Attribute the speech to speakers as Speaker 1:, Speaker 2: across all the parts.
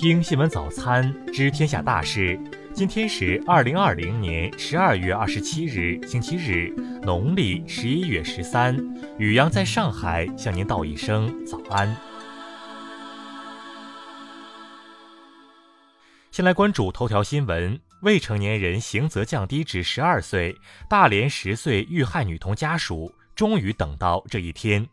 Speaker 1: 听新闻早餐，知天下大事。今天是二零二零年十二月二十七日，星期日，农历十一月十三。雨阳在上海向您道一声早安。先来关注头条新闻：未成年人刑责降低至十二岁，大连十岁遇害女童家属终于等到这一天。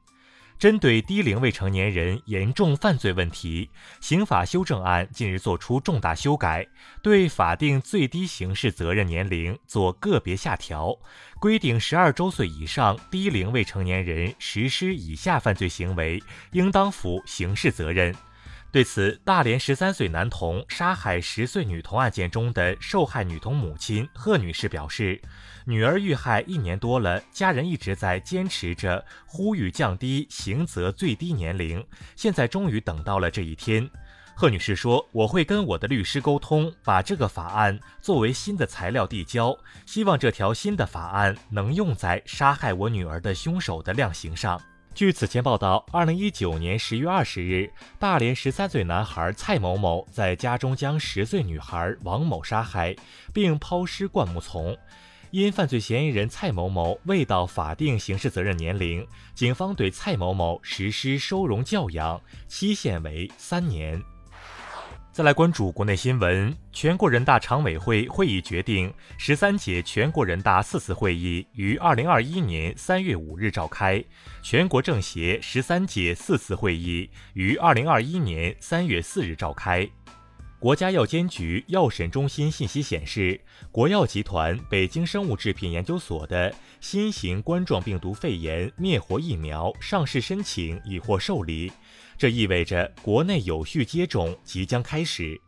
Speaker 1: 针对低龄未成年人严重犯罪问题，刑法修正案近日作出重大修改，对法定最低刑事责任年龄做个别下调，规定十二周岁以上低龄未成年人实施以下犯罪行为，应当负刑事责任。对此，大连十三岁男童杀害十岁女童案件中的受害女童母亲贺女士表示，女儿遇害一年多了，家人一直在坚持着呼吁降低刑责最低年龄，现在终于等到了这一天。贺女士说：“我会跟我的律师沟通，把这个法案作为新的材料递交，希望这条新的法案能用在杀害我女儿的凶手的量刑上。”据此前报道，二零一九年十月二十日，大连十三岁男孩蔡某某在家中将十岁女孩王某杀害，并抛尸灌木丛。因犯罪嫌疑人蔡某某未到法定刑事责任年龄，警方对蔡某某实施收容教养，期限为三年。再来关注国内新闻，全国人大常委会会议决定，十三届全国人大四次会议于二零二一年三月五日召开，全国政协十三届四次会议于二零二一年三月四日召开。国家药监局药审中心信息显示，国药集团北京生物制品研究所的新型冠状病毒肺炎灭活疫苗上市申请已获受理。这意味着国内有序接种即将开始。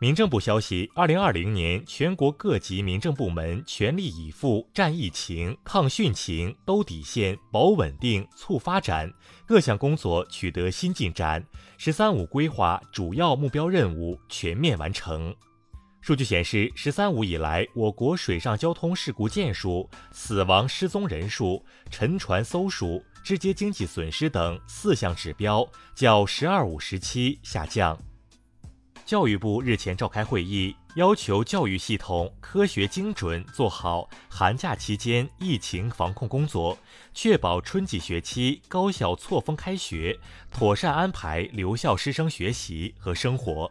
Speaker 1: 民政部消息，二零二零年全国各级民政部门全力以赴战疫情、抗汛情、兜底线、保稳定、促发展，各项工作取得新进展，“十三五”规划主要目标任务全面完成。数据显示，“十三五”以来，我国水上交通事故件数、死亡失踪人数、沉船搜数。直接经济损失等四项指标较“十二五”时期下降。教育部日前召开会议，要求教育系统科学精准做好寒假期间疫情防控工作，确保春季学期高校错峰开学，妥善安排留校师生学习和生活。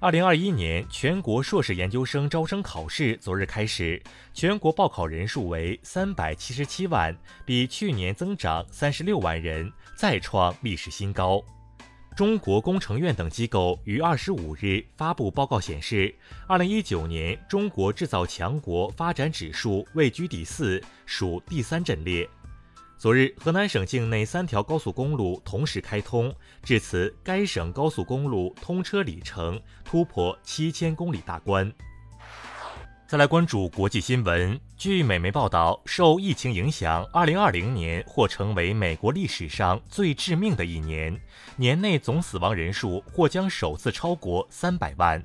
Speaker 1: 二零二一年全国硕士研究生招生考试昨日开始，全国报考人数为三百七十七万，比去年增长三十六万人，再创历史新高。中国工程院等机构于二十五日发布报告显示，二零一九年中国制造强国发展指数位居第四，属第三阵列。昨日，河南省境内三条高速公路同时开通，至此，该省高速公路通车里程突破七千公里大关。再来关注国际新闻，据美媒报道，受疫情影响，二零二零年或成为美国历史上最致命的一年，年内总死亡人数或将首次超过三百万。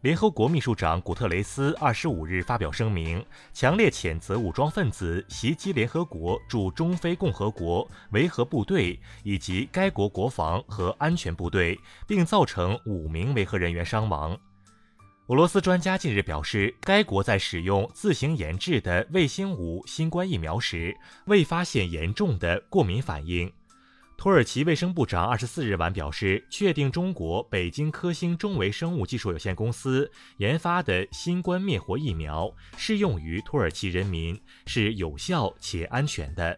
Speaker 1: 联合国秘书长古特雷斯二十五日发表声明，强烈谴责武装分子袭击联合国驻中非共和国维和部队以及该国国防和安全部队，并造成五名维和人员伤亡。俄罗斯专家近日表示，该国在使用自行研制的卫星五新冠疫苗时，未发现严重的过敏反应。土耳其卫生部长二十四日晚表示，确定中国北京科兴中维生物技术有限公司研发的新冠灭活疫苗适用于土耳其人民，是有效且安全的。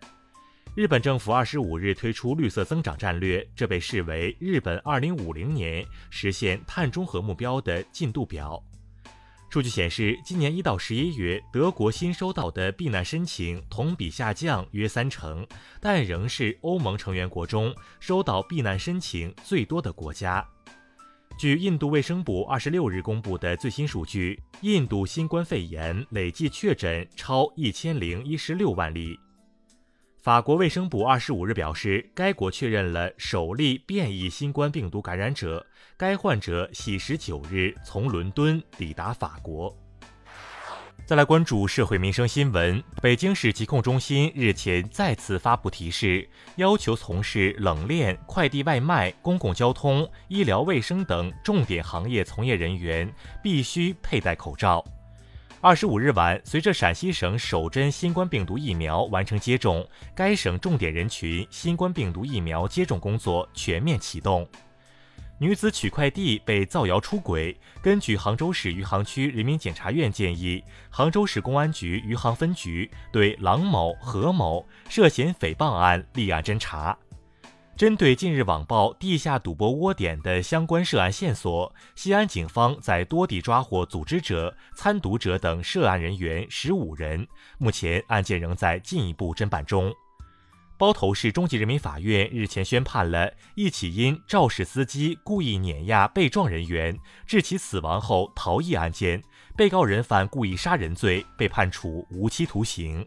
Speaker 1: 日本政府二十五日推出绿色增长战略，这被视为日本二零五零年实现碳中和目标的进度表。数据显示，今年一到十一月，德国新收到的避难申请同比下降约三成，但仍是欧盟成员国中收到避难申请最多的国家。据印度卫生部二十六日公布的最新数据，印度新冠肺炎累计确诊超一千零一十六万例。法国卫生部二十五日表示，该国确认了首例变异新冠病毒感染者。该患者系十九日从伦敦抵达法国。再来关注社会民生新闻。北京市疾控中心日前再次发布提示，要求从事冷链、快递外卖、公共交通、医疗卫生等重点行业从业人员必须佩戴口罩。二十五日晚，随着陕西省首针新冠病毒疫苗完成接种，该省重点人群新冠病毒疫苗接种工作全面启动。女子取快递被造谣出轨，根据杭州市余杭区人民检察院建议，杭州市公安局余杭分局对郎某、何某涉嫌诽谤案立案侦查。针对近日网曝地下赌博窝点的相关涉案线索，西安警方在多地抓获组织者、参赌者等涉案人员十五人，目前案件仍在进一步侦办中。包头市中级人民法院日前宣判了一起因肇事司机故意碾压被撞人员致其死亡后逃逸案件，被告人犯故意杀人罪，被判处无期徒刑。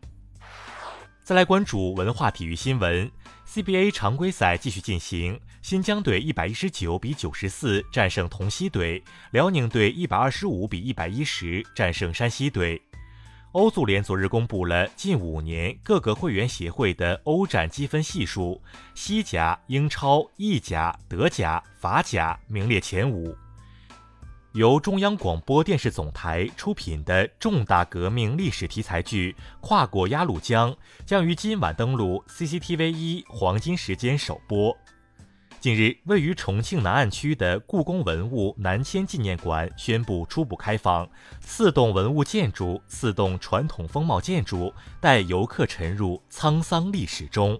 Speaker 1: 再来关注文化体育新闻，CBA 常规赛继续进行，新疆队一百一十九比九十四战胜同曦队，辽宁队一百二十五比一百一十战胜山西队。欧足联昨日公布了近五年各个会员协会的欧战积分系数，西甲、英超、意甲、德甲、法甲名列前五。由中央广播电视总台出品的重大革命历史题材剧《跨过鸭绿江》将于今晚登陆 CCTV 一黄金时间首播。近日，位于重庆南岸区的故宫文物南迁纪念馆宣布初步开放，四栋文物建筑、四栋传统风貌建筑，带游客沉入沧桑历史中。